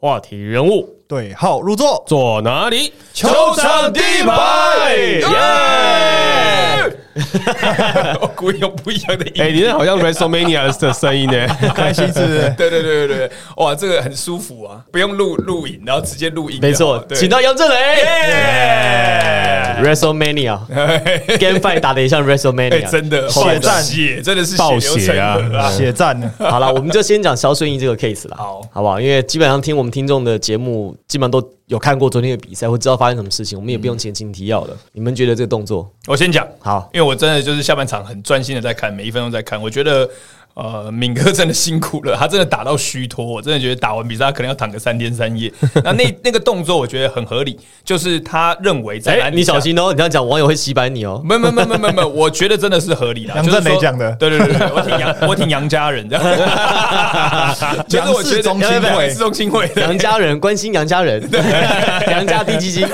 话题人物对号入座，坐哪里？球场第一排，耶！我故意用不一样的音。哎，你那好像 WrestleMania 的声音呢。开心是不是？对对对对对，哇，这个很舒服啊，不用录录影，然后直接录音。没错，请到杨振雷。耶 WrestleMania GameFi 打的也像哎，WrestleMania，真的血战血真的是暴血啊！血战呢？好了，我们就先讲肖顺义这个 case 了，好好不好？因为基本上听我们听众的节目，基本上都有看过昨天的比赛，会知道发生什么事情，我们也不用前情提要了。你们觉得这个动作我先讲，好？因为我真的就是下半场很专心的在看，每一分钟在看。我觉得，呃，敏哥真的辛苦了，他真的打到虚脱，我真的觉得打完比赛他可能要躺个三天三夜。那那 那个动作我觉得很合理，就是他认为在哎、篮你小。心哦，你这样讲网友会洗白你哦。没有没有没有没有没有没，我觉得真的是合理的。杨振雷讲的对对对对，我挺杨，我挺杨家人这样。就是我觉得中心会杨氏中心会杨家人关心杨家人，杨家低基金。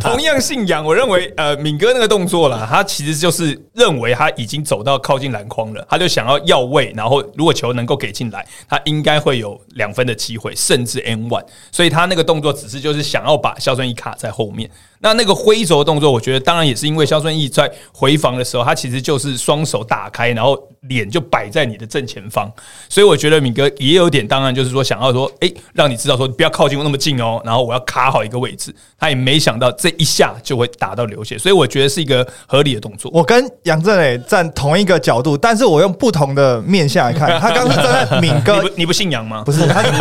同样姓杨，我认为呃，敏哥那个动作啦，他其实就是认为他已经走到靠近篮筐了，他就想要要位，然后如果球能够给进来，他应该会有两分的机会，甚至 N one，所以他那个动作只是就是想要把肖顺义卡在后面。那那个挥肘的动作，我觉得当然也是因为肖顺义在回防的时候，他其实就是双手打开，然后脸就摆在你的正前方，所以我觉得敏哥也有点，当然就是说想要说，诶，让你知道说你不要靠近我那么近哦，然后我要卡好一个位置，他也没想到这一下就会打到流血，所以我觉得是一个合理的动作。我跟杨振磊站同一个角度，但是我用不同的面向来看。他刚是站在敏哥 你哥不，你不信杨吗？不是他，你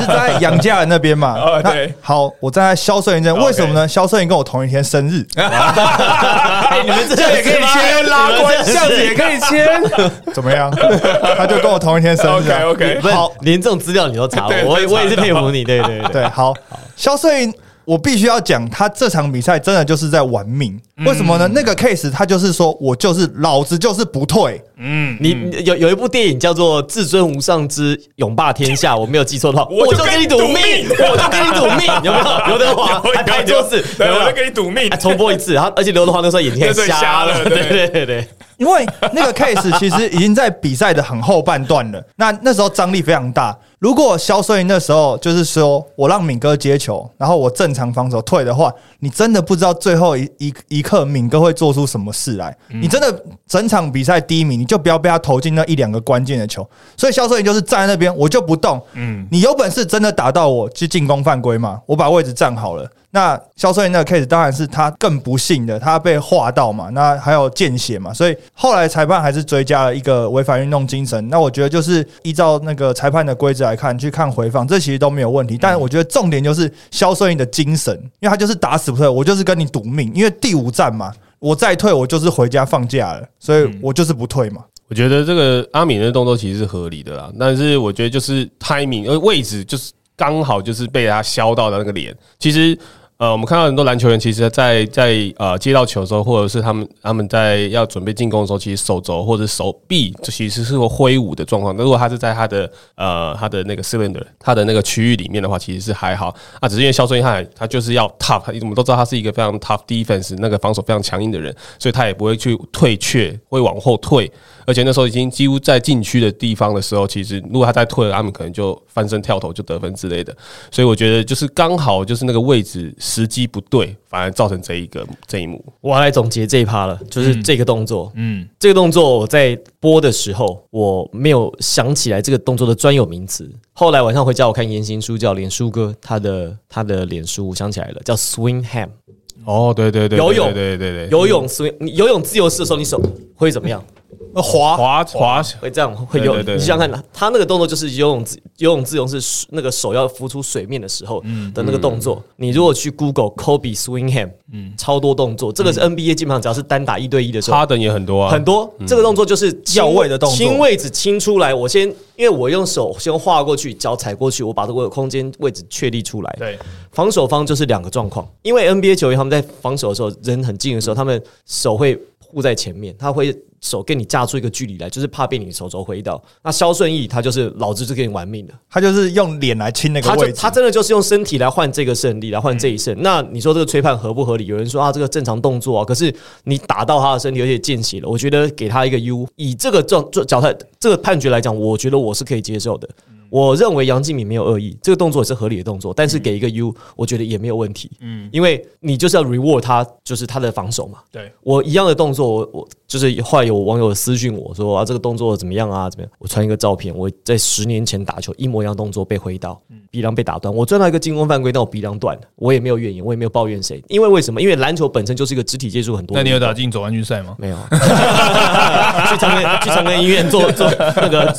是站在杨家人那边嘛？哦对好，我站在肖顺义这边，为什么呢？肖顺义跟我同一天生日，哎，你们这样也可以签拉关，这样子也可以签。怎么样？他就跟我同一天生日啊。OK，OK 好，连这种资料你都查，我我也是佩服你，对对对。对，好，肖顺，我必须要讲，他这场比赛真的就是在玩命。为什么呢？那个 case 他就是说我就是老子就是不退，嗯，你你有有一部电影叫做《至尊无上之勇霸天下》，我没有记错的话，我就就跟你赌命，我就跟你赌命，有没有？刘德华还拍错字，对，有没有我就跟你赌命还。重播一次，然后而且刘德华那时候眼睛瞎瞎了对对对。因为那个 case 其实已经在比赛的很后半段了。那那时候张力非常大。如果肖顺义那时候就是说我让敏哥接球，然后我正常防守退的话，你真的不知道最后一一一刻敏哥会做出什么事来。你真的整场比赛第一名，你就不要被他投进那一两个关键的球。所以肖顺义就是站在那边，我就不动。嗯，你有本事真的打到我，去进攻犯规嘛，我把位置站好了。那肖顺义那个 case 当然是他更不幸的，他被划到嘛，那还有见血嘛，所以后来裁判还是追加了一个违反运动精神。那我觉得就是依照那个裁判的规则来看，去看回放，这其实都没有问题。但我觉得重点就是肖顺义的精神，因为他就是打死不退，我就是跟你赌命，因为第五站嘛，我再退我就是回家放假了，所以我就是不退嘛。我觉得这个阿敏的动作其实是合理的啦，但是我觉得就是 timing，呃，位置就是刚好就是被他削到的那个脸。其实，呃，我们看到很多篮球员，其实在在呃接到球的时候，或者是他们他们在要准备进攻的时候，其实手肘或者手臂这其实是会挥舞的状况。那如果他是在他的呃他的那个 cylinder 他的那个区域里面的话，其实是还好啊，只是因为肖顺义他他就是要 tough，我们都知道他是一个非常 tough defense 那个防守非常强硬的人，所以他也不会去退却，会往后退。而且那时候已经几乎在禁区的地方的时候，其实如果他再退了，他们可能就翻身跳投就得分之类的。所以我觉得就是刚好就是那个位置时机不对，反而造成这一个这一幕。我要来总结这一趴了，就是这个动作，嗯，这个动作我在播的时候，我没有想起来这个动作的专有名词。后来晚上回家，我看言行书叫脸书哥他的他的脸书，我想起来了，叫 swing ham。哦，对对对，游泳对对对对，游泳 swing，你游泳自由式的时候，你手会怎么样？滑滑滑会这样会游。你想想看，他那个动作就是游泳自游泳自由是那个手要浮出水面的时候的那个动作。你如果去 Google Kobe swing ham，嗯，超多动作，这个是 NBA 基本上只要是单打一对一的时候，哈登也很多啊，很多这个动作就是亲要位的动作清位置清出来。我先因为我用手先划过去，脚踩过去，我把这个空间位置确立出来。对，防守方就是两个状况，因为 NBA 球员他们在防守的时候人很近的时候，他们手会护在前面，他会手跟你架出一个距离来，就是怕被你手肘挥到。那肖顺义他就是老子就跟你玩命的，他就是用脸来亲那个位置，他真的就是用身体来换这个胜利，来换这一胜。那你说这个吹判合不合理？有人说啊，这个正常动作啊，可是你打到他的身体，而且见血了，我觉得给他一个 U。以这个状状脚态这个判决来讲，我觉得我是可以接受的。我认为杨敬敏没有恶意，这个动作也是合理的动作，但是给一个 U，我觉得也没有问题。嗯，因为你就是要 reward 他，就是他的防守嘛。对我一样的动作，我我就是后来有网友私讯我说啊，这个动作怎么样啊？怎么样？我传一个照片，我在十年前打球一模一样动作被挥到，鼻梁被打断，我赚到一个进攻犯规，但我鼻梁断了，我也没有怨言，我也没有抱怨谁，因为为什么？因为篮球本身就是一个肢体接触很多那。你有打进总冠军赛吗？没有，去长庚去长庚医院做做那个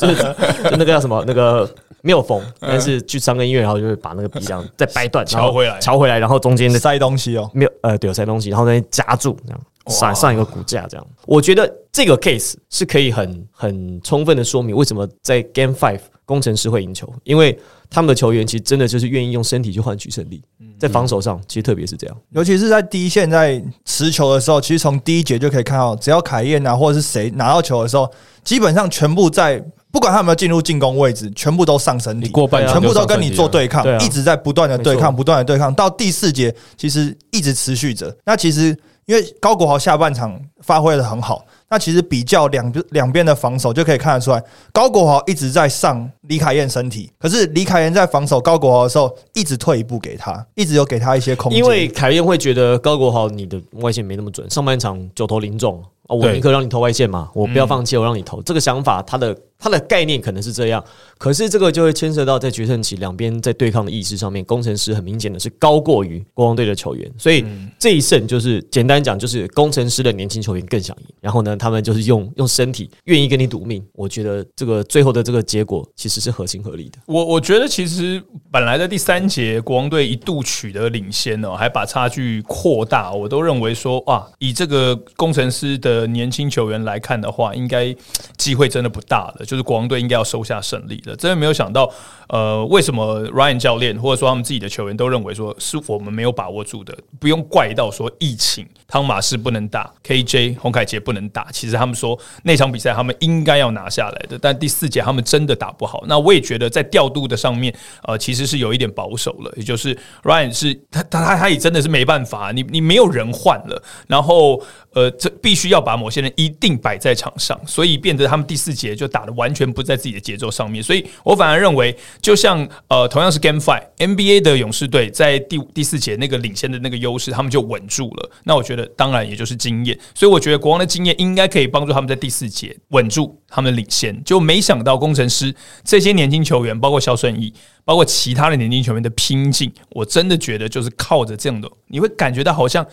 那个叫什么那个没有缝，但是去长庚医院，然后就是把那个鼻梁再掰断，然后敲回来敲回来，然后中间的塞东西哦。没有呃对有塞东西，然后再夹住这样上上一个骨架这样。我觉得这个 case 是可以很很充分的说明为什么在 Game Five 工程师会赢球，因为他们的球员其实真的就是愿意用身体去换取胜利，在防守上其实特别是这样。尤其是在第一线在持球的时候，其实从第一节就可以看到，只要凯燕啊或者是谁拿到球的时候，基本上全部在不管他有没有进入进攻位置，全部都上身体，过半全部都跟你做对抗啊，一直在不断的对抗，不断的对抗，到第四节其实一直持续着。那其实因为高国豪下半场发挥的很好，那其实比较两两边的防守就可以看得出来，高国豪一直在上李凯燕身体，可是李凯燕在防守高国豪的时候，一直退一步给他，一直有给他一些空间，因为凯燕会觉得高国豪你的外线没那么准，上半场九投零中哦，我宁可让你投外线嘛，我不要放弃，我让你投。这个想法，他的他的概念可能是这样，可是这个就会牵涉到在决胜期两边在对抗的意识上面，工程师很明显的是高过于国王队的球员，所以这一胜就是简单讲，就是工程师的年轻球员更想赢，然后呢，他们就是用用身体愿意跟你赌命。我觉得这个最后的这个结果其实是合情合理的。我我觉得其实本来的第三节国王队一度取得领先哦，还把差距扩大，我都认为说哇，以这个工程师的年轻球员来看的话，应该机会真的不大了，就是国王队应该要收下胜利的。真的没有想到，呃，为什么 Ryan 教练或者说他们自己的球员都认为说是我们没有把握住的，不用怪到说疫情，汤马士不能打，KJ 洪凯杰不能打。其实他们说那场比赛他们应该要拿下来的，但第四节他们真的打不好。那我也觉得在调度的上面，呃，其实是有一点保守了，也就是 Ryan 是他他他他也真的是没办法，你你没有人换了，然后呃，这必须要把某些人一定摆在场上，所以变得他们第四节就打的完全不在自己的节奏上面。所以我反而认为，就像呃，同样是 Game Five NBA 的勇士队在第第四节那个领先的那个优势，他们就稳住了。那我觉得当然也就是经验，所以我觉得国王的经验应该可以帮助他们在第四节稳住他们领先。就没想到工程师这些年轻球员，包括肖顺义，包括其他的年轻球员的拼劲，我真的觉得就是靠着这样的，你会感觉到好像。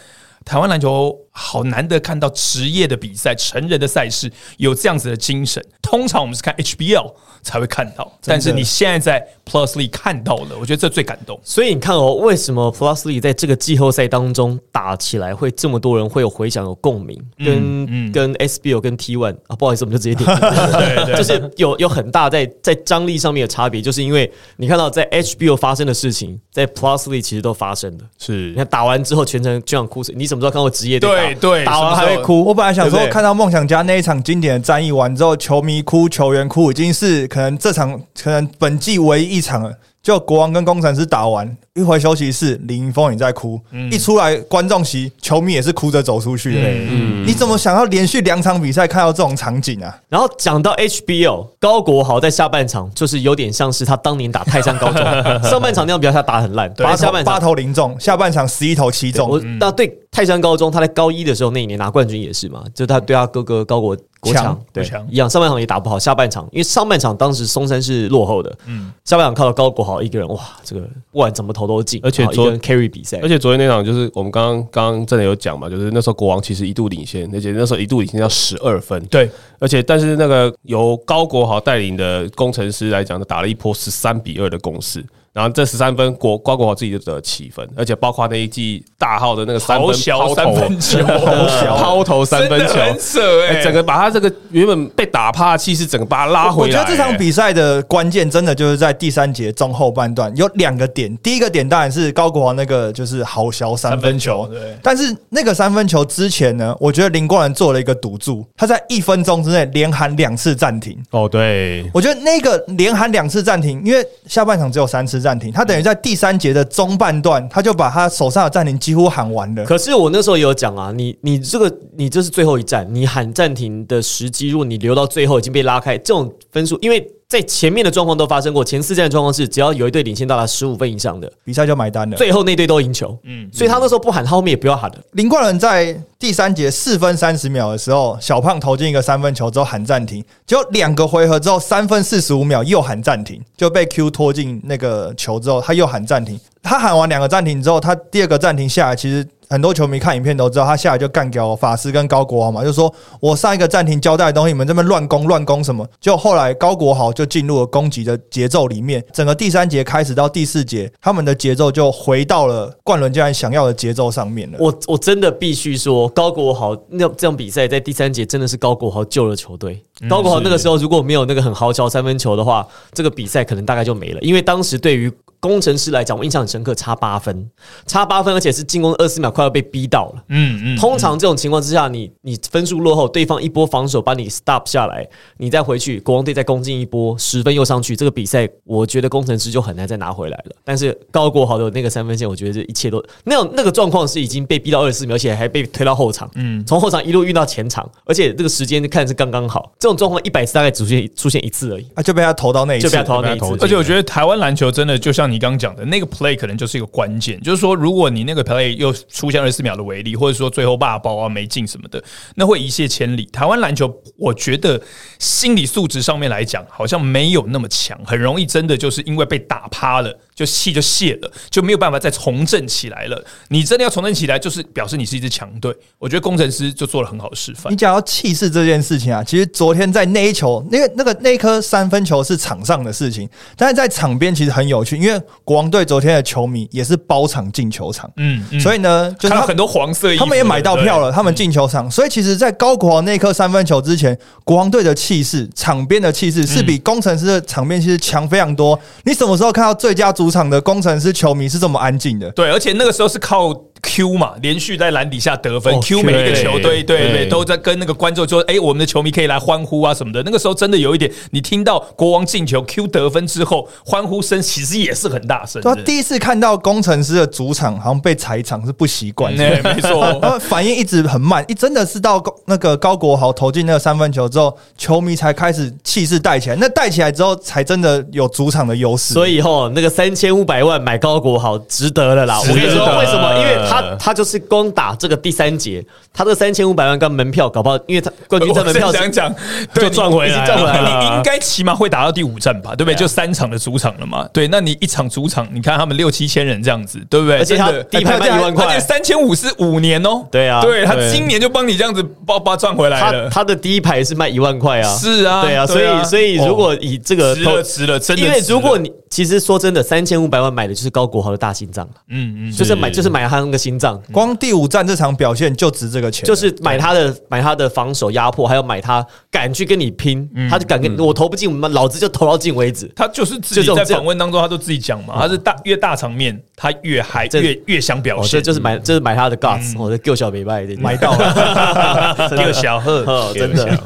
台湾篮球好难得看到职业的比赛、成人的赛事有这样子的精神。通常我们是看 HBL 才会看到，但是你现在在 Plus League 看到了，我觉得这最感动。所以你看哦，为什么 Plus League 在这个季后赛当中打起来会这么多人会有回响、有共鸣，跟、跟 SBL 跟 T One 啊，不好意思，我们就直接点，就是有有很大在在张力上面的差别，就是因为你看到在 HBL 发生的事情，在 Plus League 其实都发生了。是。你看打完之后全程就想哭死，你什么时候看过职业对对打完还会哭？我本来想说看到梦想家那一场经典的战役完之后，球迷哭、球员哭，已经是可能这场可能本季唯一一场了。就国王跟工程师打完，一回休息室，林云峰也在哭，一出来观众席，球迷也是哭着走出去的。嗯你怎么想要连续两场比赛看到这种场景啊？然后讲到 HBO，高国豪在下半场就是有点像是他当年打泰山高中，上半场那样比较他打很烂，八下半场投零中，下半场十一投七我中，那对泰山高中，他在高一的时候那一年拿冠军也是嘛，就他对他哥哥高国国强强对一样，上半场也打不好，下半场因为上半场当时松山是落后的，嗯，下半场靠到高国豪一个人，哇，这个不管怎么投都进，而且昨然后一个人 carry 比赛，而且昨天那场就是我们刚刚刚刚真的有讲嘛，就是那时候国王其实一度领先，而且那时候一度领先到十二分。对，而且但是那个由高国豪带领的工程师来讲，打了一波十三比二的攻势。然后这十三分国瓜国豪自己就得七分，而且包括那一季大号的那个三分抛投三分球，抛投三分球，真的很扯哎、哎整个把他这个原本被打趴的气势，整个把他拉回来。我觉得这场比赛的关键真的就是在第三节中后半段有两个点，第一个点当然是高国豪那个就是好小三分球，分球对。但是那个三分球之前呢，我觉得林光仁做了一个赌注，他在一分钟之内连喊两次暂停。哦，对，我觉得那个连喊两次暂停，因为下半场只有三次暂停，他等于在第三节的中半段，他就把他手上的暂停几乎喊完了。可是我那时候也有讲啊，你你这个你这是最后一站，你喊暂停的时机，如果你留到最后已经被拉开，这种分数，因为在前面的状况都发生过，前四战的状况是只要有一队领先到达十五分以上的，比赛就买单了。最后那队都赢球。嗯，所以他那时候不喊，他后面也不要喊了。林冠伦在第三节四分三十秒的时候，小胖投进一个三分球之后喊暂停，结果两个回合之后三分四十五秒又喊暂停，就被 Q 拖进那个球之后，他又喊暂停。他喊完两个暂停之后，他第二个暂停下来，其实。很多球迷看影片都知道，他下来就干掉法师跟高国豪嘛，就说我上一个暂停交代的东西，你们这边乱攻乱攻什么？就后来高国豪就进入了攻击的节奏里面，整个第三节开始到第四节，他们的节奏就回到了冠伦教练想要的节奏上面了。我我真的必须说，高国豪那这场比赛在第三节真的是高国豪救了球队。高国豪那个时候如果没有那个很豪乔三分球的话，这个比赛可能大概就没了，因为当时对于。工程师来讲，我印象很深刻，差八分，差八分，而且是进攻二十秒，快要被逼到了。嗯嗯。通常这种情况之下，你你分数落后，对方一波防守把你 stop 下来，你再回去，国王队再攻进一波，十分又上去，这个比赛我觉得工程师就很难再拿回来了。但是高国豪的那个三分线，我觉得这一切都那种那个状况是已经被逼到二十四秒，而且还被推到后场。嗯。从后场一路运到前场，而且这个时间看是刚刚好。这种状况一百次大概出现出现一次而已。啊，就被他投到那一次，就被他投到那一次。而且我觉得台湾篮球真的就像你。刚讲的那个 play 可能就是一个关键，就是说，如果你那个 play 又出现二十四秒的违例，或者说最后霸包啊没进什么的，那会一泻千里。台湾篮球，我觉得心理素质上面来讲，好像没有那么强，很容易真的就是因为被打趴了。就气就泄了，就没有办法再重振起来了。你真的要重振起来，就是表示你是一支强队。我觉得工程师就做了很好的示范。你讲到气势这件事情啊，其实昨天在那一球，那个那个那颗三分球是场上的事情，但是在场边其实很有趣，因为国王队昨天的球迷也是包场进球场，嗯，所以呢，就是很多黄色，他们也买到票了，他们进球场。所以其实，在高国王那颗三分球之前，国王队的气势，场边的气势是比工程师的场边其实强非常多。你什么时候看到最佳主？主场的工程师球迷是这么安静的，对，而且那个时候是靠。Q 嘛，连续在篮底下得分，Q 每一个球队，对对，都在跟那个观众说：“哎，我们的球迷可以来欢呼啊什么的。”那个时候真的有一点，你听到国王进球，Q 得分之后，欢呼声其实也是很大声。他第一次看到工程师的主场好像被踩场是不习惯，没错，他 反应一直很慢，一真的是到那个高国豪投进那个三分球之后，球迷才开始气势带起来。那带起来之后，才真的有主场的优势。所以吼那个三千五百万买高国豪值得了啦！我跟你说为什么？因为他。他他就是光打这个第三节，他这三千五百万跟门票搞不好，因为他冠军战门票讲讲就赚回来，赚回来。你应该起码会打到第五战吧，对不对？就三场的主场了嘛。对，那你一场主场，你看他们六七千人这样子，对不对？而且他第一排卖一万块，三千五是五年哦。对啊，对他今年就帮你这样子包包赚回来了。他的第一排是卖一万块啊，是啊，对啊。所以所以如果以这个值了值了，真的，因为如果你其实说真的，三千五百万买的就是高国豪的大心脏嗯嗯，就是买就是买他那个心脏，光。第五站这场表现就值这个钱，就是买他的买他的防守压迫，还有买他敢去跟你拼，他就敢跟我投不进，老子就投到进为止。他就是自己在访问当中，他都自己讲嘛，他是大越大场面，他越嗨，越越想表现，就是买就是买他的 guts，我的救小美败买到了，救小贺，真的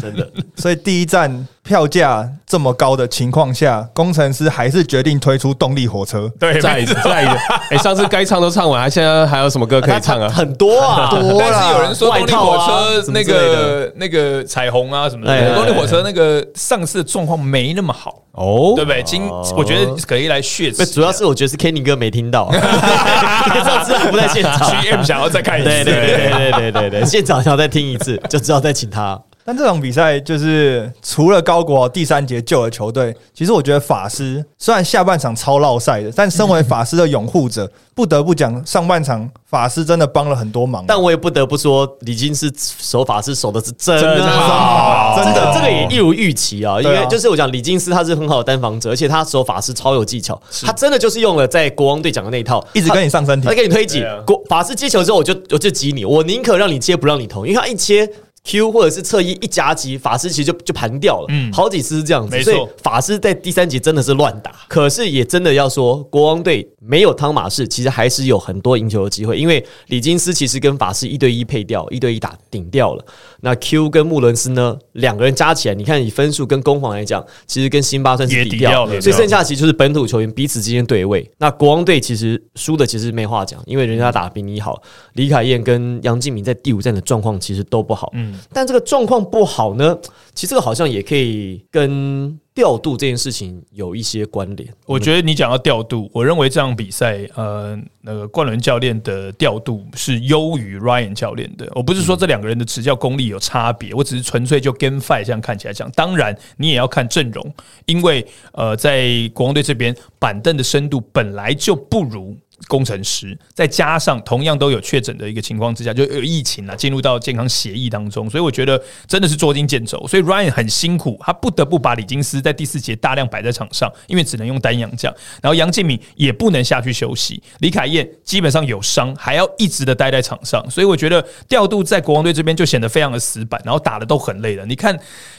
真的。所以第一站票价这么高的情况下，工程师还是决定推出动力火车。对，再再一个，哎，上次该唱都唱完，还现在还有什么歌可以唱啊？很多啊，多但是有人说动力火车那个那个彩虹啊什么的，动力火车那个上市的状况没那么好。哦，对不对？今我觉得可以来血池，主要是我觉得是 Kenny 哥没听到，上次不在现场，GM 想要再看一次，对对对对对对对，现场想要再听一次，就知道再请他。但这场比赛就是除了高国第三节救了球队，其实我觉得法师虽然下半场超落赛的，但身为法师的拥护者，不得不讲上半场法师真的帮了很多忙。但我也不得不说，李金是守法师守的是真的好，真的这个也一如预期啊。因为就是我讲李金斯他是很好的单防者，而且他守法师超有技巧，他真的就是用了在国王队讲的那一套，一直跟你上身体，他给你推挤。国法师接球之后，我就我就挤你，我宁可让你接不让你投，因为他一切。Q 或者是侧翼一夹击，法师其实就就盘掉了，嗯，好几次是这样子，所以法师在第三节真的是乱打。可是也真的要说，国王队没有汤马士，其实还是有很多赢球的机会，因为李金斯其实跟法师一对一配掉，一对一打顶掉了。那 Q 跟穆伦斯呢，两个人加起来，你看以分数跟攻防来讲，其实跟辛巴算是抵掉了，所以剩下其实就是本土球员彼此之间对位。那国王队其实输的其实没话讲，因为人家打比你好，李凯燕跟杨敬敏在第五战的状况其实都不好，嗯。但这个状况不好呢，其实这个好像也可以跟。调度这件事情有一些关联。我觉得你讲到调度，我认为这场比赛，呃，那个冠伦教练的调度是优于 Ryan 教练的。我不是说这两个人的执教功力有差别，我只是纯粹就 game fight 这样看起来讲。当然，你也要看阵容，因为呃，在国王队这边板凳的深度本来就不如。工程师，再加上同样都有确诊的一个情况之下，就有疫情啊，进入到健康协议当中，所以我觉得真的是捉襟见肘。所以 Ryan 很辛苦，他不得不把李金斯在第四节大量摆在场上，因为只能用单阳将，然后杨敬敏也不能下去休息，李凯燕基本上有伤，还要一直的待在场上，所以我觉得调度在国王队这边就显得非常的死板，然后打的都很累了。你看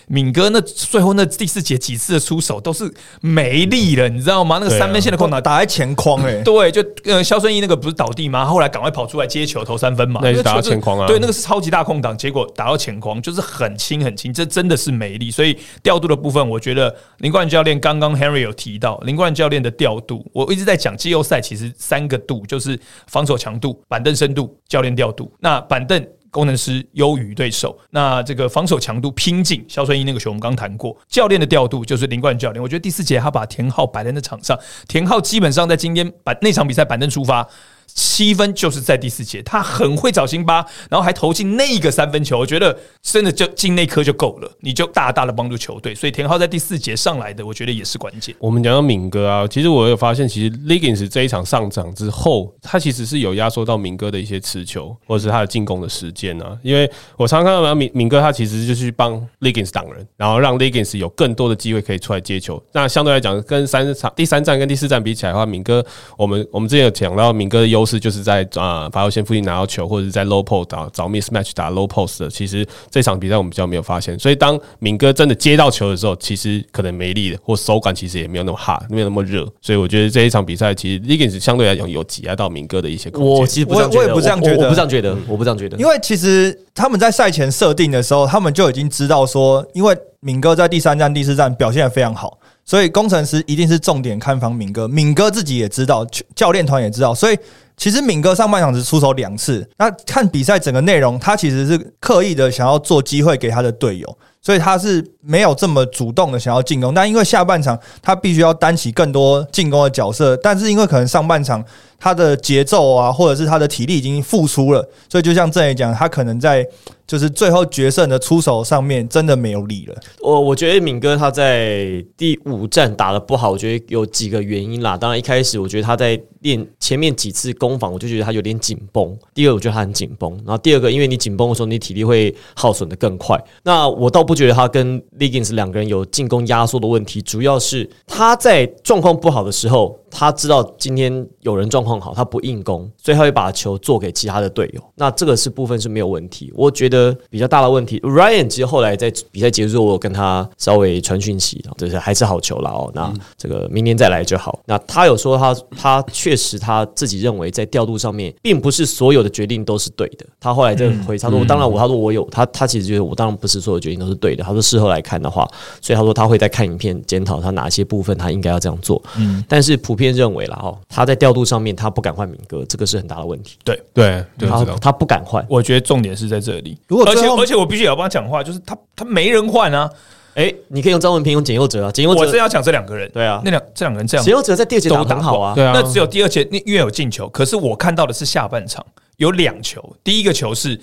敏哥那最后那第四节几次的出手都是没力了，你知道吗？那个三分线的空档打在前框，哎，对，就。呃，肖顺义那个不是倒地吗？后来赶快跑出来接球投三分嘛，那是打到前框啊。对，那个是超级大空档，结果打到前框，就是很轻很轻，这真的是没力。所以调度的部分，我觉得林冠教练刚刚 Henry 有提到，林冠教练的调度，我一直在讲季后赛其实三个度，就是防守强度、板凳深度、教练调度。那板凳。工程师优于对手，那这个防守强度拼劲，肖顺义那个球我们刚谈过，教练的调度就是林冠教练。我觉得第四节他把田浩摆在那场上，田浩基本上在今天把那场比赛板凳出发。七分就是在第四节，他很会找辛巴，然后还投进那个三分球，我觉得真的就进那颗就够了，你就大大的帮助球队。所以田浩在第四节上来的，我觉得也是关键。我们讲到敏哥啊，其实我有发现，其实 Legends 这一场上场之后，他其实是有压缩到敏哥的一些持球或者是他的进攻的时间啊。因为我常常看到敏敏哥，他其实就去帮 Legends 挡人，然后让 Legends 有更多的机会可以出来接球。那相对来讲，跟三场第三站跟第四站比起来的话，敏哥，我们我们之前有讲到敏哥的优。优势就是在啊罚球线附近拿到球，或者是在 low post 打找 mismatch 打 low post 的。其实这场比赛我们比较没有发现，所以当敏哥真的接到球的时候，其实可能没力了，或手感其实也没有那么 hard，没有那么热。所以我觉得这一场比赛其实 Legends 相对来讲有挤压到敏哥的一些。我其实不我我也不这样觉得，我不这样觉得，我不这样觉得。因为其实他们在赛前设定的时候，他们就已经知道说，因为敏哥在第三站、第四站表现的非常好。所以工程师一定是重点看防敏哥，敏哥自己也知道，教练团也知道。所以其实敏哥上半场只出手两次，那看比赛整个内容，他其实是刻意的想要做机会给他的队友，所以他是没有这么主动的想要进攻。但因为下半场他必须要担起更多进攻的角色，但是因为可能上半场他的节奏啊，或者是他的体力已经付出了，所以就像郑爷讲，他可能在。就是最后决胜的出手上面真的没有力了。我我觉得敏哥他在第五战打的不好，我觉得有几个原因啦。当然一开始我觉得他在练前面几次攻防，我就觉得他有点紧绷。第二，我觉得他很紧绷。然后第二个，因为你紧绷的时候，你体力会耗损的更快。那我倒不觉得他跟 Legends 两个人有进攻压缩的问题，主要是他在状况不好的时候。他知道今天有人状况好，他不硬攻，所以他会把球做给其他的队友。那这个是部分是没有问题。我觉得比较大的问题，Ryan 其实后来在比赛结束之后，我跟他稍微传讯息，就是还是好球了哦。那这个明年再来就好。那他有说他他确实他自己认为在调度上面，并不是所有的决定都是对的。他后来就回他说，当然我他说我有他他其实觉得我当然不是所有决定都是对的。他说事后来看的话，所以他说他会再看影片检讨他哪些部分他应该要这样做。嗯，但是普。遍认为了哦，他在调度上面他不敢换民哥，这个是很大的问题。对对，他他不敢换。我觉得重点是在这里。如果而且而且我必须也要帮他讲话，就是他他没人换啊。哎，你可以用张文平，用简佑哲啊。简佑哲，我是要讲这两个人。对啊，那两这两个人这样。简佑哲在第二节打很好啊。对啊，那只有第二节那因为有进球，可是我看到的是下半场有两球，第一个球是。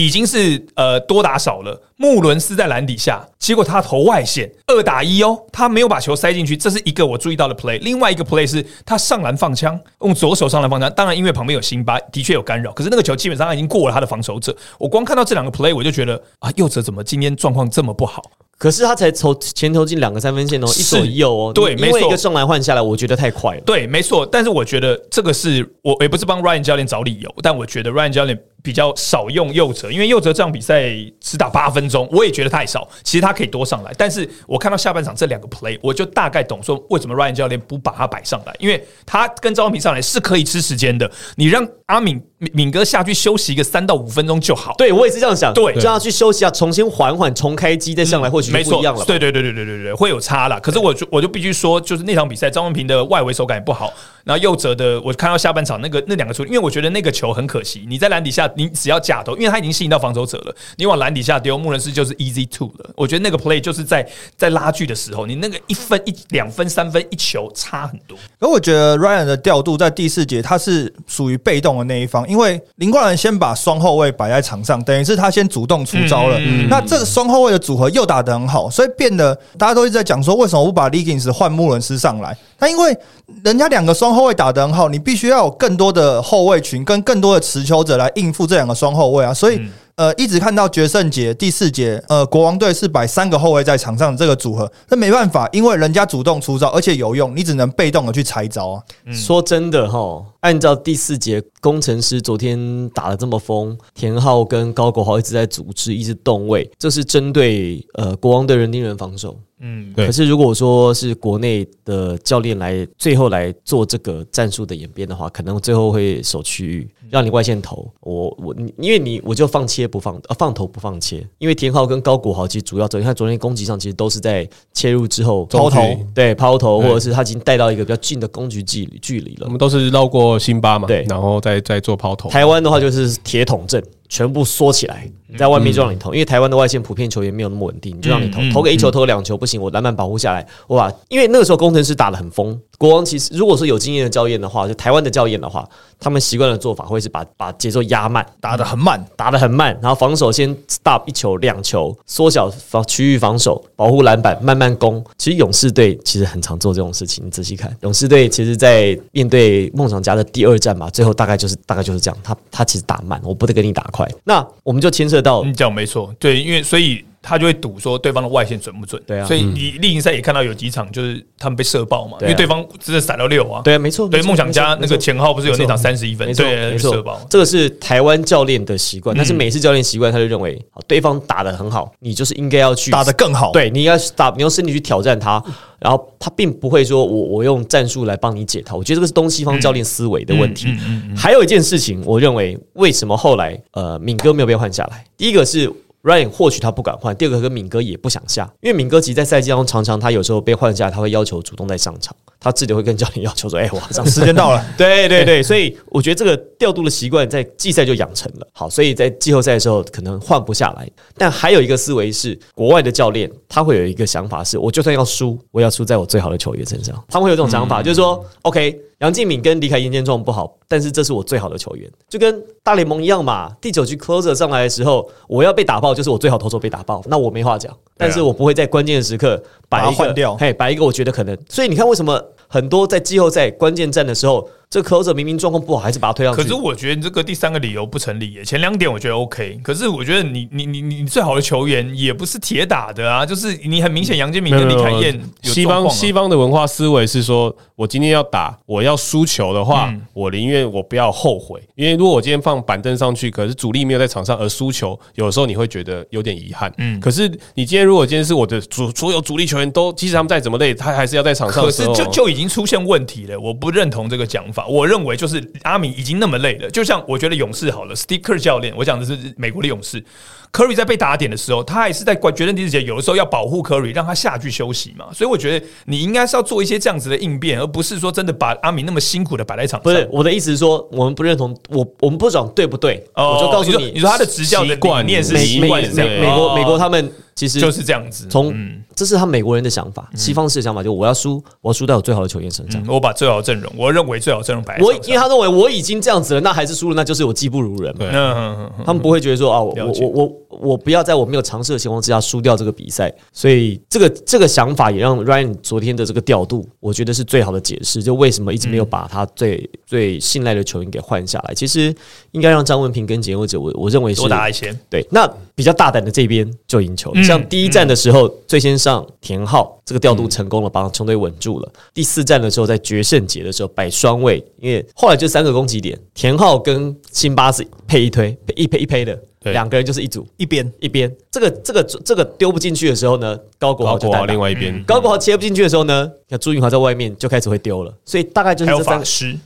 已经是呃多打少了，穆伦斯在篮底下，结果他投外线二打一哦，他没有把球塞进去，这是一个我注意到的 play。另外一个 play 是他上篮放枪，用左手上篮放枪，当然因为旁边有辛巴，的确有干扰，可是那个球基本上已经过了他的防守者。我光看到这两个 play，我就觉得啊，右者怎么今天状况这么不好？可是他才投前投进两个三分线哦，一左一右哦，对，没错，一个上篮换下来，我觉得太快了。对，没错，但是我觉得这个是我也不是帮 Ryan 教练找理由，但我觉得 Ryan 教练。比较少用右哲，因为右哲这场比赛只打八分钟，我也觉得太少。其实他可以多上来，但是我看到下半场这两个 play，我就大概懂说为什么 Ryan 教练不把他摆上来，因为他跟张文平上来是可以吃时间的。你让阿敏敏哥下去休息一个三到五分钟就好。对我也是这样想，对，让他去休息啊，重新缓缓重开机再上来，或许不一样了。对对对对对对对，会有差了。可是我就我就必须说，就是那场比赛张文平的外围手感也不好。然后右哲的，我看到下半场那个那两个球，因为我觉得那个球很可惜，你在篮底下你只要假投，因为他已经吸引到防守者了，你往篮底下丢，穆伦斯就是 easy two 了。我觉得那个 play 就是在在拉锯的时候，你那个一分一两分三分一球差很多。而我觉得 Ryan 的调度在第四节他是属于被动的那一方，因为林冠人先把双后卫摆在场上，等于是他先主动出招了。那这个双后卫的组合又打得很好，所以变得大家都一直在讲说，为什么不把 Legins 换穆伦斯上来？那因为人家两个双后卫打得很好，你必须要有更多的后卫群跟更多的持球者来应付这两个双后卫啊，所以。呃，一直看到决胜节第四节，呃，国王队是摆三个后卫在场上的这个组合，那没办法，因为人家主动出招，而且有用，你只能被动的去拆招啊。说真的哈，按照第四节工程师昨天打的这么疯，田浩跟高国豪一直在组织，一直动位，这是针对呃国王队人盯人防守。嗯，对可是如果说是国内的教练来最后来做这个战术的演变的话，可能最后会守区域，让你外线投。我我你因为你我就放切不放呃放投不放切，因为田浩跟高国豪其实主要你看昨天攻击上其实都是在切入之后抛投对抛投，或者是他已经带到一个比较近的攻击距离距离了我。们都是绕过辛巴嘛，对。然后再再做抛投。台湾的话就是铁桶阵，全部缩起来，在外面就让你投，因为台湾的外线普遍球员没有那么稳定，就让你投，投个一球投个两球不行，我篮板保护下来，哇！因为那个时候工程师打得很疯，国王其实如果说有经验的教练的话，就台湾的教练的话，他们习惯的做法会是把把节奏压慢，打得很慢，打得很慢，然后防守先 stop 一球两球，缩小防区域防守，保护篮板，慢慢攻。其实勇士队其实很常做这种事情，你仔细看，勇士队其实在面对梦想家的第二战吧，最后大概就是大概就是这样，他他其实打慢，我不得跟你打快。那我们就牵涉到你讲没错，对，因为所以他就会赌说对方的外线准不准。对啊所以你例行赛也看到有几场就是他们被射爆嘛，因为对方真的闪到六啊。对，没错，对，梦想家那个前号不是有那场三十一分，对，没错射爆，。这个是台湾教练的习惯，但嗯是美式教练习惯，他就认为，好，对方打得很好，你就是应该要去打得更好。，对，你要打，你用身体去挑战他，然后他并不会说我我用战术来帮你解套。我觉得这个是东西方教练思维的问题。还有一件事情，我认为为什么后来呃敏哥没有被换下来？第一个是 Ryan 或许他不敢换，第二个跟敏哥也不想下，因为敏哥其实在赛季当中常常他有时候被换下，他会要求主动再上场，他自己会跟教练要求说：“ 哎、我要上时间到了，对对对，所以我觉得这个调度的习惯在季赛就养成了。好，所以在季后赛的时候可能换不下来。但还有一个思维是，国外的教练他会有一个想法是，我就算要输，我也要输在我最好的球员身上。他们会有这种想法，就是说，OK，杨敬敏跟李凯燕健状况不好，但是这是我最好的球员，就跟大联盟一样嘛。第九局 closer 上来的时候，我要被打爆，就是我最好投手被打爆，那我没话讲。但是我不会在关键的时刻把一个换掉嘿，把一个我觉得可能。所以你看，为什么很多在季后赛关键战的时候，这 closer 明明状况不好，还是把他推上去？可是我觉得你这个第三个理由不成立耶，前两点我觉得 OK，可是我觉得你你你你你最好的球员也不是铁打的啊，就是你很明显杨建明跟李凯燕有西方西方的文化思维是说，我今天要打，我要输球的话，嗯我宁愿我不要后悔，因为如果我今天放板凳上去，可是主力没有在场上而输球，有时候你会觉得有点遗憾。嗯，可是你今天如果今天是我的主所有主力球员都，即使他们再怎么累，他还是要在场上可。是就就已经出现问题了，我不认同这个讲法。我认为就是阿米已经那么累了，就像我觉得勇士好了，Sticker 教练，我讲的是美国的勇士，Curry 在被打点的时候，他还是在关决胜第四节，有的时候要保护 Curry，让他下去休息嘛。所以我觉得你应该是要做一些这样子的应变，而不是说真的把阿米那么辛苦的摆在场上。不是我的意思是说，我们不认同我我们不讲对不对？哦，我就告诉你说，你说他的执教的习惯理念是习惯是这样美美国美国哦他们其实就是这样子，从嗯这是他美国人的想法，西方式的想法就我要输，我要输在我最好的球员身上嗯。我把最好的阵容，我认为最好的阵容摆在我因为他认为我已经这样子了，那还是输了，那就是我技不如人嘛。对他们不会觉得说啊，我我我我不要在我没有尝试的情况之下输掉这个比赛，所以这个这个想法也让 Ryan 昨天的这个调度，我觉得是最好的解释，就为什么一直没有把他最、最信赖的球员给换下来。其实应该让张文平跟简佑哲，我我认为是多打一些。对，那比较大胆的这边就赢球了。嗯像第一站的时候，最先上田浩，这个调度成功了，把球队稳住了。第四站的时候，在决胜节的时候摆双位，因为后来就三个攻击点，田浩跟辛巴是配一推，配一配一配的，对两个人就是一组一边一边。这个这个这个丢不进去的时候呢，高国豪就带。另外一边，高国豪切不进去的时候呢，那朱云华在外面就开始会丢了，所以大概就是这三个法师，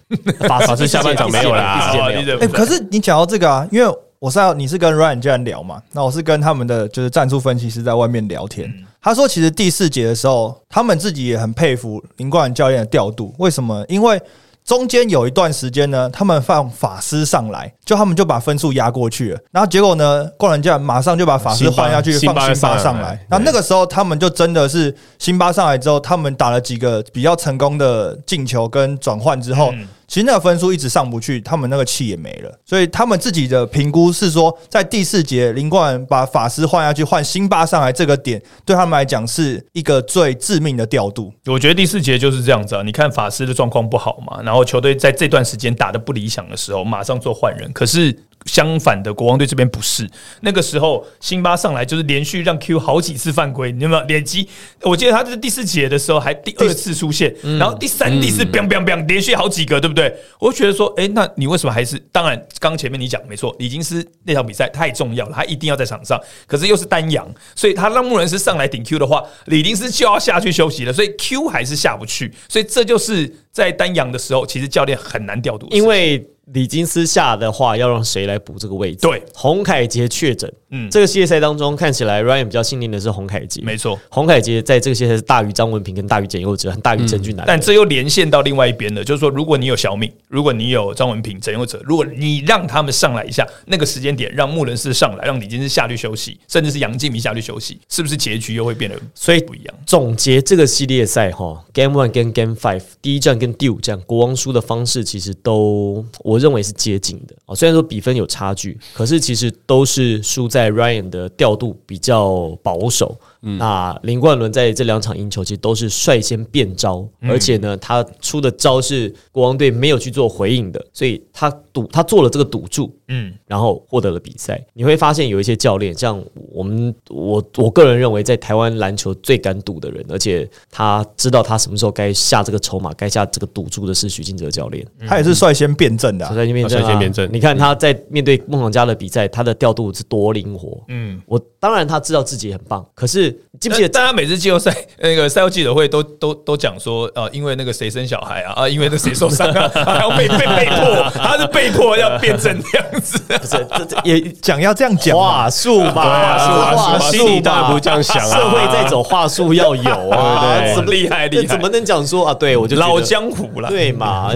法 法师下半场没有啦哎、可是你讲到这个啊，因为我是要你是跟 Ryan 这样聊嘛，那我是跟他们的就是战术分析师在外面聊天。他说，其实第四节的时候，他们自己也很佩服林冠教练的调度。为什么？因为中间有一段时间呢，他们放法师上来，就他们就把分数压过去了，然后结果呢，灌篮高马上就把法师换下去，放辛巴上来。然后那个时候他们就真的是辛巴上来之后，他们打了几个比较成功的进球跟转换之后。其实那个分数一直上不去，他们那个气也没了，所以他们自己的评估是说，在第四节林冠把法师换下去，换辛巴上来这个点，对他们来讲是一个最致命的调度。我觉得第四节就是这样子啊，你看法师的状况不好嘛，然后球队在这段时间打的不理想的时候，马上做换人，可是。相反的，国王队这边不是那个时候，辛巴上来就是连续让 Q 好几次犯规，你有没有连击？我记得他是第四节的时候还第二次出现，然后第三、第四，biang biang biang，连续好几个，对不对？我就觉得说，哎，那你为什么还是？当然，刚前面你讲没错，李金斯那场比赛太重要了，他一定要在场上，可是又是单阳，所以他让穆伦斯上来顶 Q 的话，李金斯就要下去休息了，所以 Q 还是下不去，所以这就是在丹阳的时候，其实教练很难调度，因为。李金斯下的话，要让谁来补这个位置？对，洪凯杰确诊。嗯，这个系列赛当中看起来，Ryan 比较幸运的是洪凯杰。没错，洪凯杰在这个系列赛是大于张文平跟大于简佑哲，很大于陈俊南。但这又连线到另外一边了，就是说，如果你有小敏，如果你有张文平、简佑哲，如果你让他们上来一下，那个时间点让穆伦斯上来，让李金斯下去休息，甚至是杨敬明下去休息，是不是结局又会变得所以不一样？总结这个系列赛哈，Game One 跟 Game Five 第一战跟第五战，国王输的方式其实都我认为是接近。的啊，虽然说比分有差距，可是其实都是输在 Ryan 的调度比较保守。那林冠伦在这两场赢球，其实都是率先变招，而且呢，他出的招是国王队没有去做回应的，所以他赌他做了这个赌注，嗯，然后获得了比赛。你会发现有一些教练，像我们我我个人认为，在台湾篮球最敢赌的人，而且他知道他什么时候该下这个筹码，该下这个赌注的是许金哲教练。他也是率先变阵的，率先变阵，率先变阵。你看他在面对梦想家的比赛，他的调度是多灵活。嗯，我当然他知道自己很棒，可是。记不记得？大家每次季后赛那个赛后记者会都都都讲说，呃，因为那个谁生小孩啊，啊，因为那谁受伤啊，还要被被被迫，他是被迫要变成这样子，不是这这也讲要这样讲话术嘛，话术，心里当然不这样想啊。社会在走话术要有啊，对，么厉害厉害，怎么能讲说啊？对我就老江湖了，对嘛？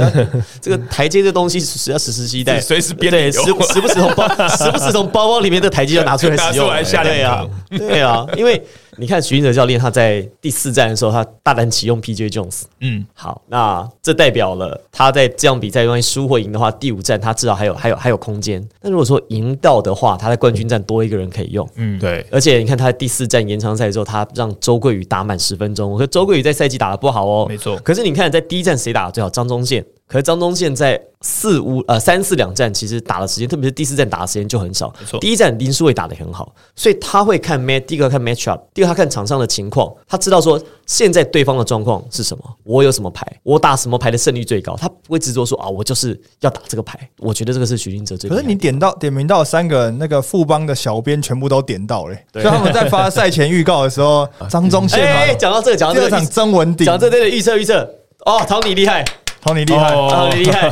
这个台阶这东西是要时时期待，随时变，对，时时不时从包时不时从包包里面的台阶要拿出来使用，对啊，对啊，因为。你看徐云哲教练，他在第四站的时候，他大胆启用 P.J. Jones。嗯，好，那这代表了他在这样比赛，万一输或赢的话，第五站他至少还有还有还有空间。那如果说赢到的话，他在冠军战多一个人可以用。嗯，对。而且你看他第四站延长赛之后，他让周桂宇打满十分钟。我说周桂宇在赛季打的不好哦，没错。可是你看在第一站谁打的最好？张忠宪。可是张宗宪在四五呃三四两战，其实打的时间，特别是第四站打的时间就很少。没错，第一站林书伟打的很好，所以他会看 match，第一个看 match up，第二个他看场上的情况，他知道说现在对方的状况是什么，我有什么牌，我打什么牌的胜率最高，他不会执着说啊，我就是要打这个牌。我觉得这个是许金哲最。可是你点到点名到三个那个富邦的小编全部都点到嘞，所以他们在发赛前预告的时候，张宗宪哎，讲到这个，讲到这个场曾文鼎，讲这对的预测预测哦，唐你厉害。好，你厉害，好，你厉害，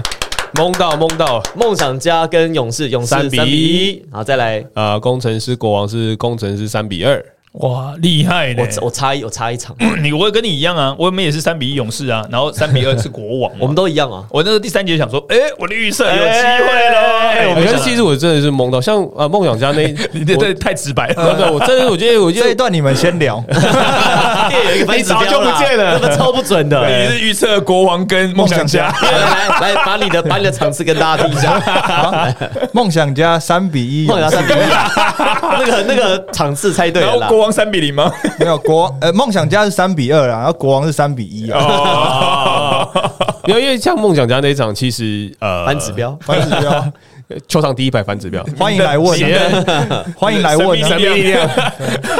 蒙到蒙到，梦想家跟勇士，勇士三比一，然后再来，呃，工程师国王是工程师三比二。哇，厉害！我我差一我差一场，你我也跟你一样啊，我们也是三比一勇士啊，然后三比二是国王，我们都一样啊。我那个第三节想说，哎，我的预测有机会了。可是其实我真的是懵到，像呃梦想家那，你这太直白了。对，我真的我觉得我觉得这一段你们先聊。你早就不见了，超不准的。你是预测国王跟梦想家，来来把你的把你的场次跟大家听一下。梦想家三比一，梦想家三比一，那个那个场次猜对了。国王三比零吗？没有国呃，梦想家是三比二啊，然后国王是三比一啊。因为因为像梦想家那场，其实呃反指标，反指标，球场第一排反指标，欢迎来问，欢迎来问，神秘力量，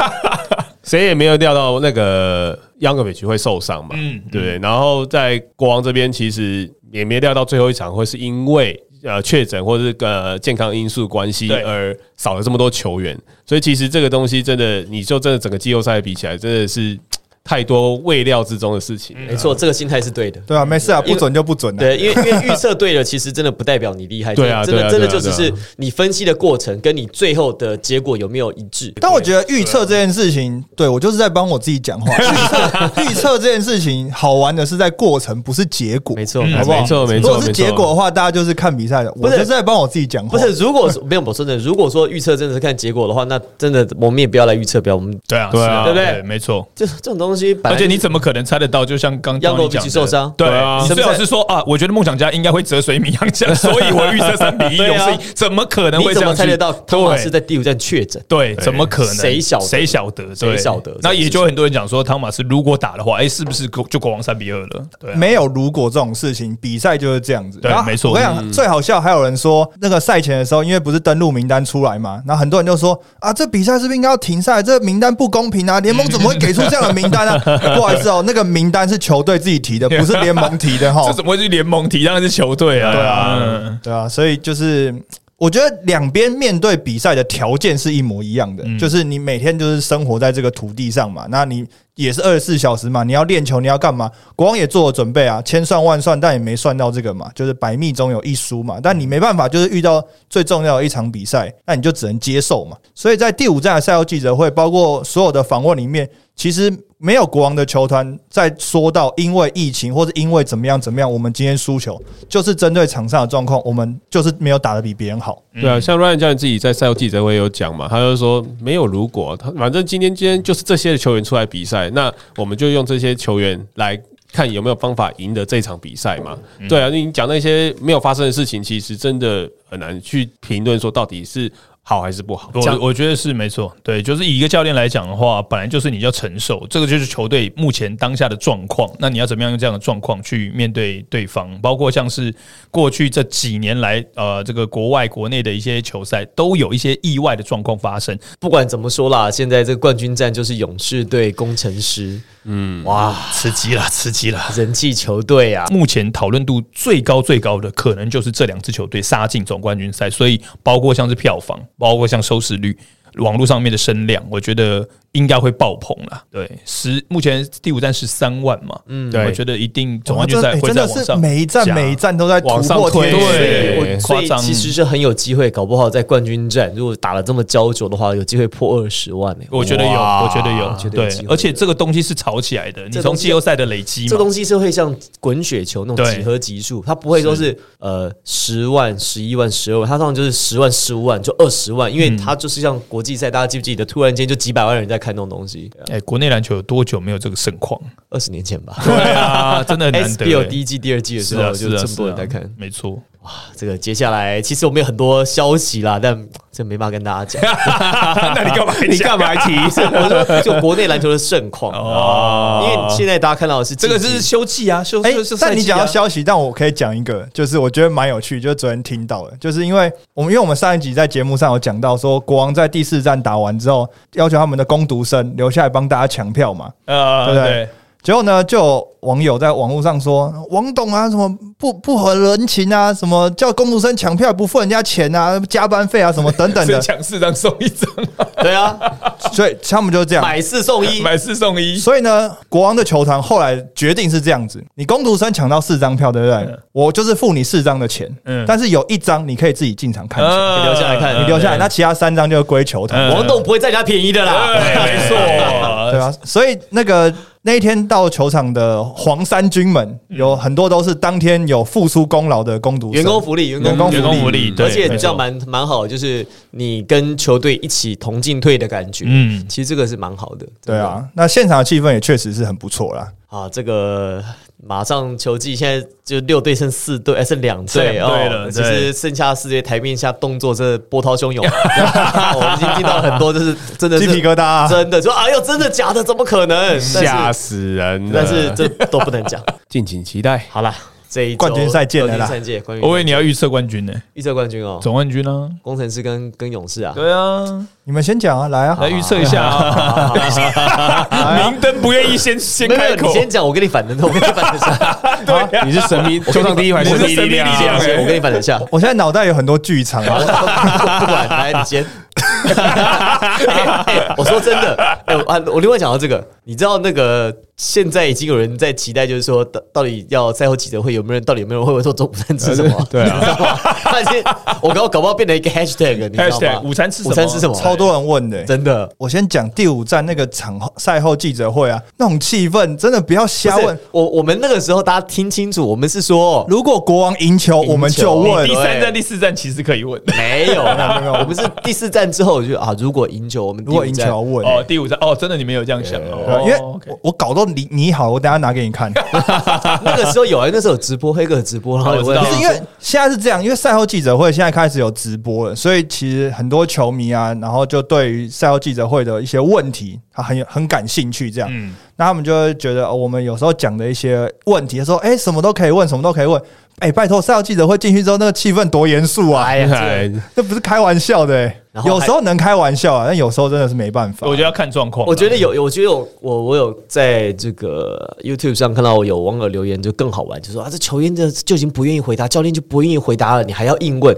谁也没有料到那个 Youngovich 会受伤嘛，嗯，对不对？然后在国王这边，其实也没料到最后一场会是因为。呃，确诊或者是呃健康因素关系而少了这么多球员，所以其实这个东西真的，你就真的整个季后赛比起来，真的是太多未料之中的事情。没错，这个心态是对的。对啊，没事啊，不准就不准啊。对，因为因为预测对了，其实真的不代表你厉害。对啊真的真的就只是你分析的过程跟你最后的结果有没有一致。但我觉得预测这件事情，对我就是在帮我自己讲话。预测预测这件事情好玩的是在过程，不是结果。没错，嗯好不好？没错没错如果是结果的话，大家就是看比赛的。我是就是在帮我自己讲话。不是，如果说没有我说真的，如果说预测真的是看结果的话，那真的我们也不要来预测，不要我们对啊，对啊是对不对没错。这这种东西本来就，而且你怎么可能猜得到？就像刚刚你讲受伤对对啊你最好是说啊，我觉得梦想家应该会折水米养将，所以我预测三比一 对啊勇士，怎么可能你怎会这样猜得到汤马斯在第五站确诊？对，怎么可能？谁晓得谁晓得？谁晓得那也就很多人讲说，汤马斯如果打的话，哎，是不是就国王三比二了？对啊，没有如果这种事情，比赛就是这样子。对没错我跟你讲，最好笑还有人说，那个赛前的时候，因为不是登录名单出来嘛，然后很多人就说啊，这比赛是不是应该要停赛？这名单不公平啊！联盟怎么会给出这样的名单呢、不好意思哦，那个名单是球队自己提的，不是联盟提的哈 这。怎么会是联盟提？当然是球队啊！对啊嗯对啊，所以就是我觉得两边面对比赛的条件是一模一样的，就是你每天就是生活在这个土地上嘛，那你也是二十四小时嘛，你要练球，你要干嘛？国王也做了准备啊，千算万算，但也没算到这个嘛，就是百密中有一疏嘛，但你没办法，就是遇到最重要的一场比赛，那你就只能接受嘛。所以在第五站的赛后记者会，包括所有的访问里面，其实没有国王的球团在说到因为疫情或者因为怎么样怎么样，我们今天输球，就是针对场上的状况，我们就是没有打得比别人好。对啊，像 Ryan 教练自己在赛后记者会有讲嘛，他就说没有如果，他反正今天今天就是这些球员出来比赛，那我们就用这些球员来看有没有方法赢得这场比赛嘛。对啊，你讲那些没有发生的事情，其实真的很难去评论说到底是好还是不好。我我觉得是没错，对，就是以一个教练来讲的话，本来就是你要承受，这个就是球队目前当下的状况。那你要怎么样用这样的状况去面对对方？包括像是过去这几年来，呃，这个国外、国内的一些球赛都有一些意外的状况发生。不管怎么说啦，现在这个冠军战就是勇士队工程师，嗯，哇，刺激了，刺激了！人气球队啊，目前讨论度最高最高的，可能就是这两支球队杀进总冠军赛，所以包括像是票房，包括像收视率、网络上面的声量，我觉得应该会爆棚了。对，十目前第五站十三万嘛，嗯，对。我觉得一定总冠军赛会真的是在往上每一站每一站都在突往上推破对所以夸张。其实是很有机会，搞不好在冠军战如果打了这么焦灼的话，有机会破二十万呢、我觉得有，我觉得有，对绝对而且这个东西是炒起来的，你从季后赛的累积，这东西是会像滚雪球那种几何级数，它不会说是。呃十万、十一万、十二万，它通常就是十万、十五万就二十万，因为它就是像国际赛，大家记不记得？突然间就几百万人在看那种东西，哎，国内篮球有多久没有这个盛况？二十年前吧。对啊，真的很难得。SBL 第一季、第二季的时候，就是这么啊，多人在看。没错。哇这个接下来其实我们有很多消息啦，但这没办法跟大家讲。那你干嘛？你干嘛提？我 说就国内篮球的盛况哦因为现在大家看到的是这个是休季啊，休哎但你讲到消消息，但我可以讲一个，就是我觉得蛮有趣，就是昨天听到的，就是因为我们因为我们上一集在节目上有讲到说，国王在第四站打完之后，要求他们的攻读生留下来帮大家抢票嘛，呃对不对？结果呢，就有网友在网络上说，王董啊，什么不不合人情啊，什么叫工读生抢票不付人家钱啊，加班费啊，什么等等的，抢四张送一张，对啊，所以他们就是这样。买四送一，买四送一。所以呢，国王的球团后来决定是这样子：你工读生抢到四张票，对不对？我就是付你四张的钱，嗯但是有一张你可以自己进场看球，呃你留下来看你留下来，那其他三张就归球团，嗯王董不会占人家便宜的啦。对，没错，对啊。所以那个那一天到球场的黄衫军们，有很多都是当天有付出功劳的工读员工福利，员工员工员工福利，对而且没错这样蛮蛮好，就是你跟球队一起同进退的感觉。嗯其实这个是蛮好的。对啊，那现场的气氛也确实是很不错啦。啊，这个马上球季现在就六队剩四队，还剩两剩队两队了哦。其实剩下四队台面下动作真的波涛汹涌，我们已经听到很多，就是真的是鸡皮疙瘩啊真的说哎呦，真的假的？怎么可能？吓死人了！但是这都不能讲。敬请期待。好啦，这一周冠军赛见了啦。冠军赛见，冠军我以为你要预测冠军呢，预测冠军哦，总冠军呢？工程师跟跟勇士啊，对啊，你们先讲啊，来啊，来预测一下。啊。明灯不愿意先先开口。你，先讲，我跟你反的，我跟你反的下，对啊。你是神秘球场第一排我是神秘力量。我跟你反的下，我现在脑袋有很多剧场啊。不管来你先，哎 我说真的，哎、我啊，我另外讲到这个，你知道那个现在已经有人在期待，就是说到到底要赛后记者会有没有人，到底有没有人会不会说中午餐吃什么？对啊你知道吗？他已经我搞搞不好变成一个 hashtag，你知道吗？午餐吃什么午餐吃什么？超多人问的、欸真的。我先讲第五站那个场后赛后记者会啊，那种气氛真的不要瞎问。我我们那个时候大家听清楚，我们是说如果国王赢球，我们就问第。三站、第四站其实可以问。没有啦，没有，我们是第四站之后我就啊，如果赢球，我们如果赢球五站要问、哦，第五站哦，真的你们有这样想哦？因为我我搞都你你好，我等下拿给你看。那个时候有啊，那时候有直播，黑哥有直播，然后有问哦我知道不是因为现在是这样，因为赛后记者会现在开始有直播了，所以其实很多球迷啊，然后就对于赛后记者会的一些问题，他很有很感兴趣。这样，嗯，那他们就会觉得、哦我们有时候讲的一些问题，说哎、什么都可以问，什么都可以问。哎、拜托，赛后记者会进去之后，那个气氛多严肃啊！哎呀，这哎个这不是开玩笑的、欸然，后有时候能开玩笑啊，但有时候真的是没办法。我觉得要看状况。我觉得有，我觉得有，我我有在这个 YouTube 上看到有网友留言，就更好玩，就说啊，这球员这就已经不愿意回答，教练就不愿意回答了，你还要硬问，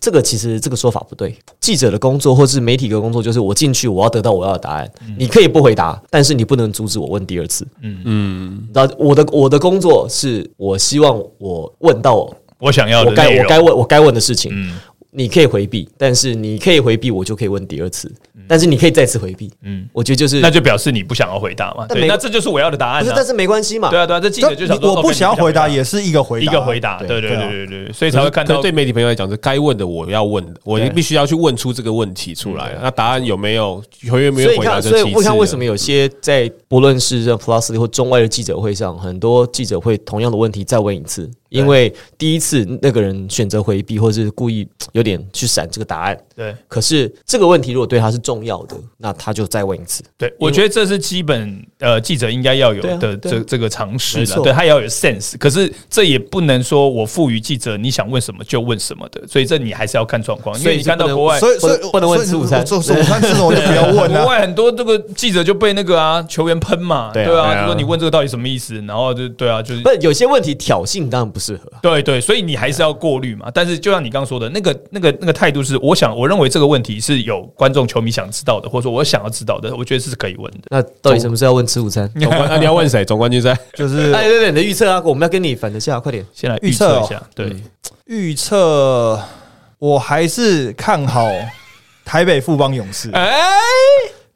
这个其实这个说法不对。记者的工作或是媒体的工作，就是我进去我要得到我要的答案，你可以不回答，但是你不能阻止我问第二次。嗯，你知道我的我的工作是我希望我问到我想要的我该我该问我该问的事情，嗯你可以回避，但是你可以回避，我就可以问第二次，但是你可以再次回避。嗯，我觉得就是那就表示你不想要回答嘛？对，那这就是我要的答案不是，啊。但是没关系嘛。对啊，对啊，这记者就想说，我不想要回答，也也是一个回答，一个回答。对对对啊对对对，所以才会看到对媒体朋友来讲，是该问的我要问的，我对必须要去问出这个问题出来。那答案有没有球员没有回答？所以看，这所以我看其次为什么有些在不论是这 Plus 或中外的记者会上，很多记者会同样的问题再问一次，因为第一次那个人选择回避，或是故意有点去闪这个答案。对可是这个问题如果对他是重要的，那他就再问一次。对，我觉得这是基本呃记者应该要有的这这个常识了，对他也要有 sense。可是这也不能说我赋予记者你想问什么就问什么的，所以这你还是要看状况。因所以为你看到国外，所以所以不能问吃午餐做做午餐吃什么就不要问国啊。外很多这个记者就被那个啊球员喷嘛，对啊就说你问这个到底什么意思，然后就对啊，就是不，有些问题挑衅当然不适合。对对，所以你还是要过滤嘛。但是就像你刚刚说的，那个那个那个态度是，我想我认为这个问题是有观众球迷想知道的，或者说我想要知道的，我觉得是可以问的。那到底什么时候要问吃午餐？那 你要问谁？总冠军赛？就是哎，对对，你的预测啊，我们要跟你反着下，快点。先来预测一下，对，预测，我还是看好台北富邦勇士。哎，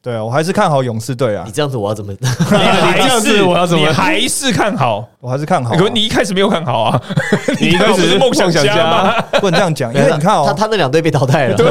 对啊，我还是看好勇士队啊你，这样子我要怎么？你还这样是子我要怎么你还是看好？我还是看好啊。可是你一开始没有看好啊，你一开始是梦想家吗？不能这样讲，因为你看哦，他他那两队被淘汰了。对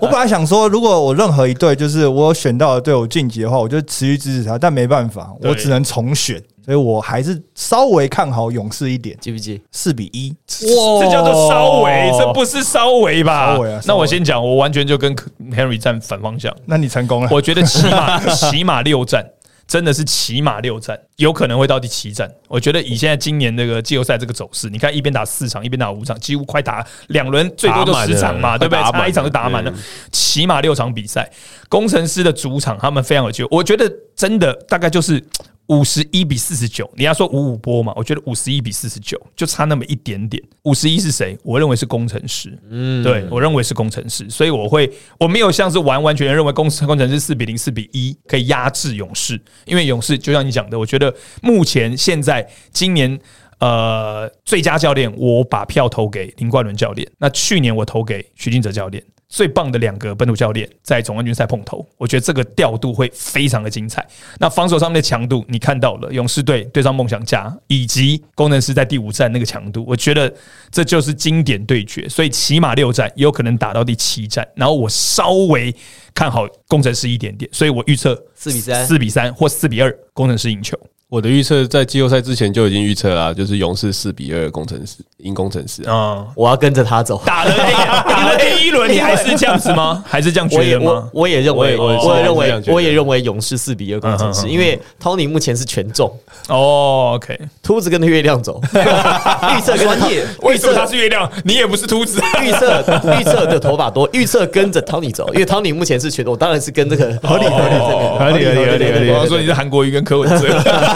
我本来想说，如果我任何一队就是我选到的队伍晋级的话，我就持续支持他，但没办法，我只能重选，所以我还是稍微看好勇士一点，记不记？四比一。哇这叫做稍微，这不是稍微吧稍微啊？那我先讲，我完全就跟 Henry 站反方向。那你成功了，我觉得起码 起码六战，真的是起码六战，有可能会到第七战。我觉得以现在今年这个季后赛这个走势，你看一边打四场，一边打五场，几乎快打两轮，最多就十场嘛，对不对？打一场就打满了对，起码六场比赛。工程师的主场他们非常有机会，我觉得真的大概就是。五十一比四十九，你要说五五波嘛？我觉得五十一比四十九就差那么一点点。五十一是谁？我认为是工程师。嗯，对我认为是工程师，所以我会我没有像是完完全全认为工工程师四比零、四比一可以压制勇士，因为勇士就像你讲的，我觉得目前现在今年。呃，最佳教练，我把票投给林冠伦教练。那去年我投给徐金哲教练。最棒的两个本土教练在总冠军赛碰头，我觉得这个调度会非常的精彩。那防守上面的强度，你看到了勇士队对上梦想家，以及工程师在第五战那个强度，我觉得这就是经典对决。所以起码六战也有可能打到第七战。然后我稍微看好工程师一点点，所以我预测四比三四比三或四比二，工程师赢球。我的预测在季后赛之前就已经预测了，就是勇士四比二工程师赢工程师啊。嗯，我要跟着他走。打了打了第一轮，你还是这样子吗？还是这样觉我也我得吗？我也认为，我也认为我也认为勇士四比二工程师，因为 Tony 目前是全中，哦，OK，秃子跟着月亮走，预测跟着为什么预测他是月亮？你也不是秃子。预测预测的头发多，预测跟着 Tony 走，因为 Tony 目前是全中，我当然是跟这个合理合理合理合理合理合理我要说你是韩国瑜跟柯文哲。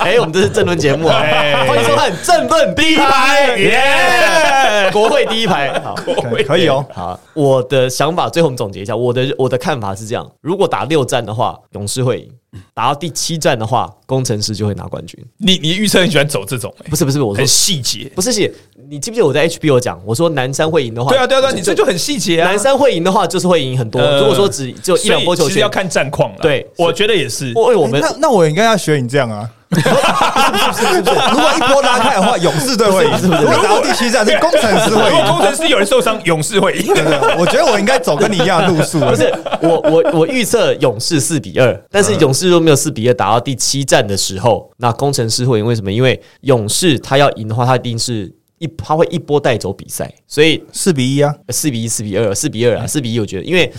哎，我们这是政论节目欢欢迎收看正论第一排，耶！国会第一排，好。可以可以哦。好，我的想法最后我们总结一下，我的我的看法是这样：如果打六战的话，勇士会赢；打到第七战的话，工程师就会拿冠军。你你预测很喜欢走这种、欸，不是不是，我说很细节。不是细，你记不记得我在 HBO 讲，我说南山会赢的话，对啊对啊对啊，你这就很细节啊。南山会赢的话，就是会赢很多。呃如果说只就一两波球要，看战况了。对我觉得也是。因为我们那那我应该要学你这样啊。如果一波拉开的话，勇士队会赢；如果打到第七战，是工程师会如果工赢。程师有人受伤，勇士会赢。对对，我觉得我应该走跟你一样的路数。不是我我我预测勇士四比二，但是勇士如果没有四比二打到第七战的时候，那工程师会赢。为什么？因为勇士他要赢的话，他一定是一他会一波带走比赛，所以四比一啊，四比一、四比二、四比二啊，四比一，我觉得，因为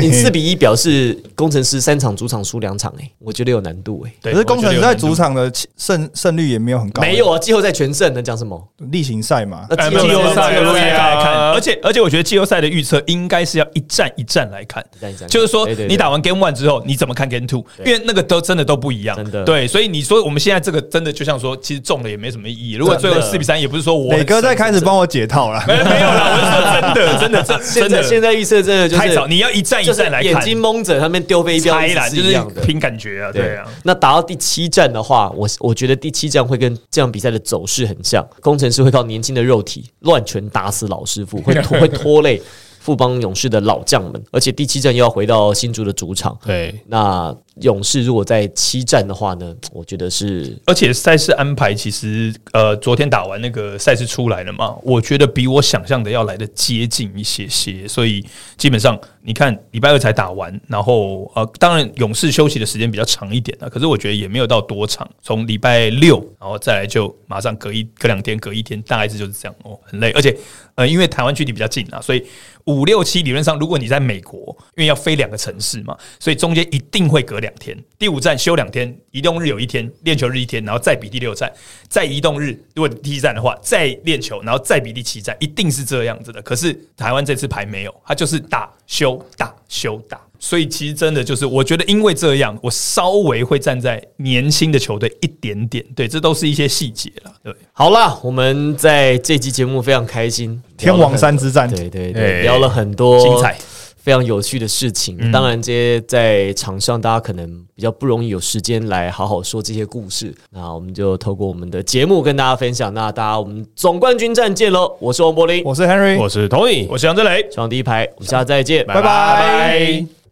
你四比一表示工程师三场主场输两场，哎，我觉得有难度哎、对可是工程师在主场的胜胜率也没有很高，没有啊，季后赛全胜能讲什么？例行赛嘛。那季后赛季后赛来看，啊而且而且我觉得季后赛的预测应该是要一战一战来看。就是说你打完 Game One 之后，你怎么看 Game Two？因为那个都真的都不一样，真的。对，所以你说我们现在这个真的就像说，其实中了也没什么意义。如果最后四比三，也不是说我哥在神开始帮我解套了。没没有啦，我是说真的，真的，真现真的在现在预测真的就是太早，你要一站一就是战来看，眼睛蒙着，他们丢飞镖猜啦，就是是一样的。凭感觉啊，对啊。那打到第七站的话，我我觉得第七站会跟这场比赛的走势很像，工程师会靠年轻的肉体乱拳打死老师傅，会拖 会拖累富邦勇士的老将们，而且第七站又要回到新竹的主场。对，那勇士如果在七战的话呢，我觉得是而且赛事安排其实，呃，昨天打完那个赛事出来了嘛，我觉得比我想象的要来的接近一些些，所以基本上你看礼拜二才打完，然后呃，当然勇士休息的时间比较长一点啊，可是我觉得也没有到多长，从礼拜六然后再来就马上隔一隔两天隔一天，大概是就是这样哦，很累，而且呃，因为台湾距离比较近啊，所以五六七理论上，如果你在美国，因为要飞两个城市嘛，所以中间一定会隔两天。第五站休两天，移动日有一天，练球日一天，然后再比第六站，再移动日，如果第一站的话，再练球，然后再比第七站，一定是这样子的。可是台湾这次排没有，它就是打休打休打。所以其实真的就是，我觉得因为这样，我稍微会站在年轻的球队一点点，对，这都是一些细节了，对。好啦，我们在这期节目非常开心，天王山之战，对对对，哎聊了很多精彩。非常有趣的事情。嗯当然，这些在场上大家可能比较不容易有时间来好好说这些故事。那我们就透过我们的节目跟大家分享。那大家我们总冠军战见喽！我是王柏林，我是 Henry，我是 Tony，我是杨振磊，上第一排，我们下次再见，拜拜。